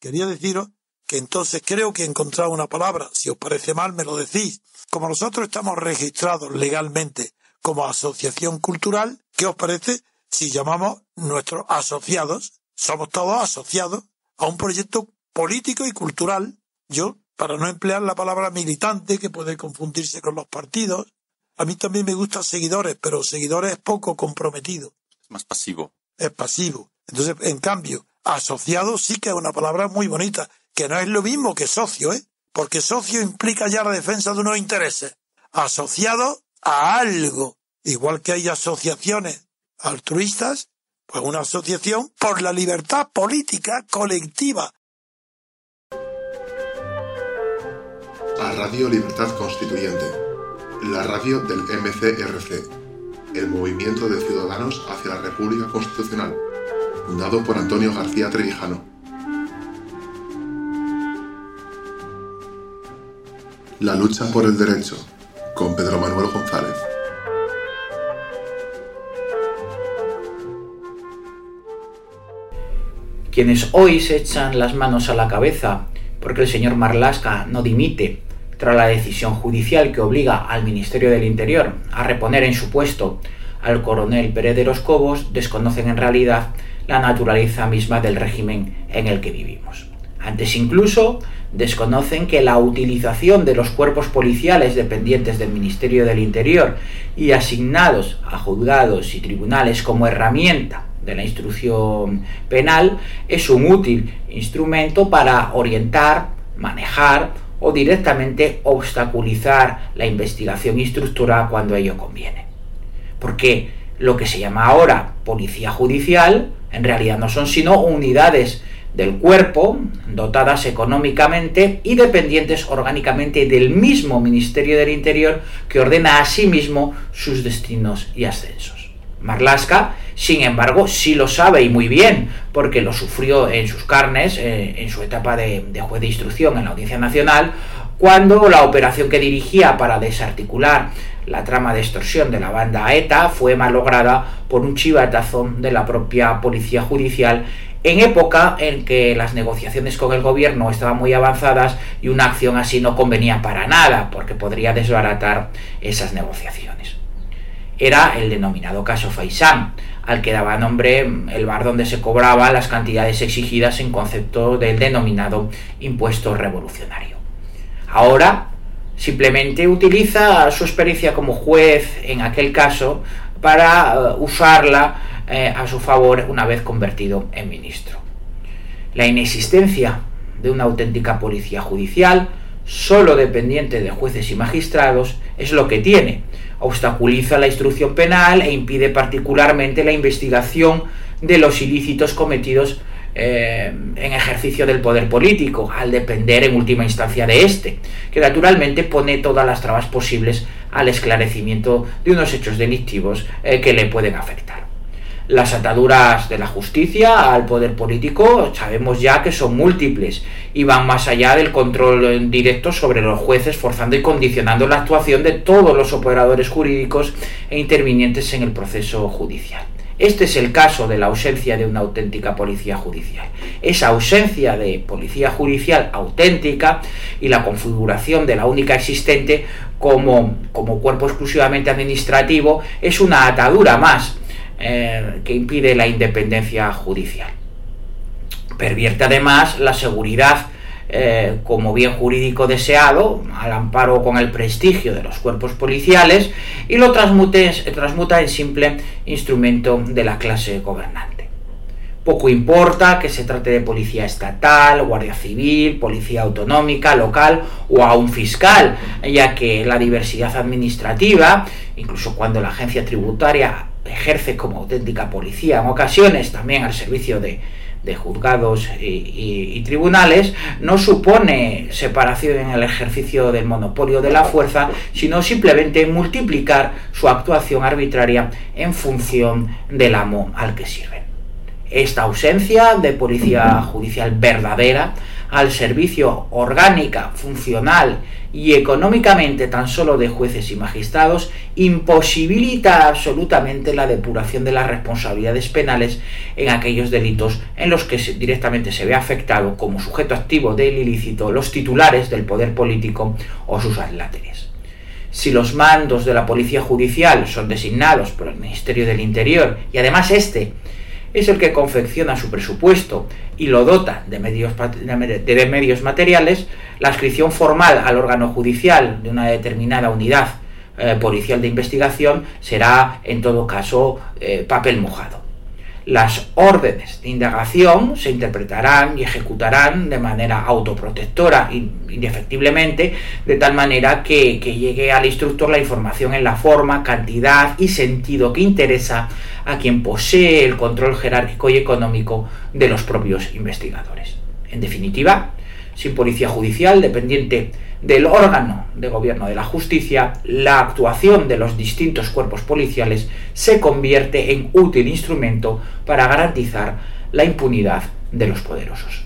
Quería deciros que entonces creo que he encontrado una palabra. Si os parece mal, me lo decís. Como nosotros estamos registrados legalmente como asociación cultural, ¿qué os parece si llamamos nuestros asociados? Somos todos asociados a un proyecto político y cultural. Yo, para no emplear la palabra militante, que puede confundirse con los partidos, a mí también me gustan seguidores, pero seguidores es poco comprometido, Es más pasivo. es pasivo. Entonces, en cambio, asociado sí que es una palabra muy bonita, que no es lo mismo que socio, ¿eh? Porque socio implica ya la defensa de unos intereses. Asociado a algo. Igual que hay asociaciones altruistas, pues una asociación por la libertad política colectiva. a Radio Libertad Constituyente, la radio del MCRC, el Movimiento de Ciudadanos hacia la República Constitucional, fundado por Antonio García Trevijano. La lucha por el derecho, con Pedro Manuel González. quienes hoy se echan las manos a la cabeza porque el señor Marlasca no dimite tras la decisión judicial que obliga al Ministerio del Interior a reponer en su puesto al coronel Pérez de los Cobos, desconocen en realidad la naturaleza misma del régimen en el que vivimos. Antes incluso desconocen que la utilización de los cuerpos policiales dependientes del Ministerio del Interior y asignados a juzgados y tribunales como herramienta de la instrucción penal es un útil instrumento para orientar, manejar o directamente obstaculizar la investigación instructora cuando ello conviene. Porque lo que se llama ahora policía judicial en realidad no son sino unidades del cuerpo dotadas económicamente y dependientes orgánicamente del mismo Ministerio del Interior que ordena a sí mismo sus destinos y ascensos. Marlaska, sin embargo, sí lo sabe y muy bien, porque lo sufrió en sus carnes, eh, en su etapa de, de juez de instrucción en la Audiencia Nacional, cuando la operación que dirigía para desarticular la trama de extorsión de la banda ETA fue malograda por un chivatazo de la propia policía judicial en época en que las negociaciones con el gobierno estaban muy avanzadas y una acción así no convenía para nada, porque podría desbaratar esas negociaciones. Era el denominado caso Faisán, al que daba nombre el bar donde se cobraban las cantidades exigidas en concepto del denominado impuesto revolucionario. Ahora simplemente utiliza su experiencia como juez en aquel caso para uh, usarla eh, a su favor una vez convertido en ministro. La inexistencia de una auténtica policía judicial, solo dependiente de jueces y magistrados, es lo que tiene. Obstaculiza la instrucción penal e impide particularmente la investigación de los ilícitos cometidos eh, en ejercicio del poder político, al depender en última instancia de este, que naturalmente pone todas las trabas posibles al esclarecimiento de unos hechos delictivos eh, que le pueden afectar. Las ataduras de la justicia al poder político sabemos ya que son múltiples y van más allá del control directo sobre los jueces, forzando y condicionando la actuación de todos los operadores jurídicos e intervinientes en el proceso judicial. Este es el caso de la ausencia de una auténtica policía judicial. Esa ausencia de policía judicial auténtica y la configuración de la única existente como, como cuerpo exclusivamente administrativo es una atadura más eh, que impide la independencia judicial. Pervierte además la seguridad eh, como bien jurídico deseado, al amparo con el prestigio de los cuerpos policiales, y lo transmuta en simple instrumento de la clase gobernante. Poco importa que se trate de policía estatal, guardia civil, policía autonómica, local o aún fiscal, ya que la diversidad administrativa, incluso cuando la agencia tributaria ejerce como auténtica policía en ocasiones también al servicio de, de juzgados y, tribunales no supone separación en el ejercicio del monopolio de la fuerza, sino simplemente multiplicar su actuación arbitraria en función del amo al que sirven. Esta ausencia de policía judicial verdadera al servicio orgánica, funcional y económicamente tan solo de jueces y magistrados, imposibilita absolutamente la depuración de las responsabilidades penales en aquellos delitos en los que directamente se ve afectado como sujeto activo del ilícito los titulares del poder político o sus adláteres. Si los mandos de la policía judicial son designados por el Ministerio del Interior y además este es el que confecciona su presupuesto y lo dota de medios, de medios materiales, la adscripción formal al órgano judicial de una determinada unidad eh, policial de investigación será en todo caso eh, papel mojado. Las órdenes de indagación se interpretarán y ejecutarán de manera autoprotectora, indefectiblemente, de tal manera que, que llegue al instructor la información en la forma, cantidad y sentido que interesa a quien posee el control jerárquico y económico de los propios investigadores. En definitiva, sin policía judicial dependiente del órgano de gobierno de la justicia, la actuación de los distintos cuerpos policiales se convierte en útil instrumento para garantizar la impunidad de los poderosos.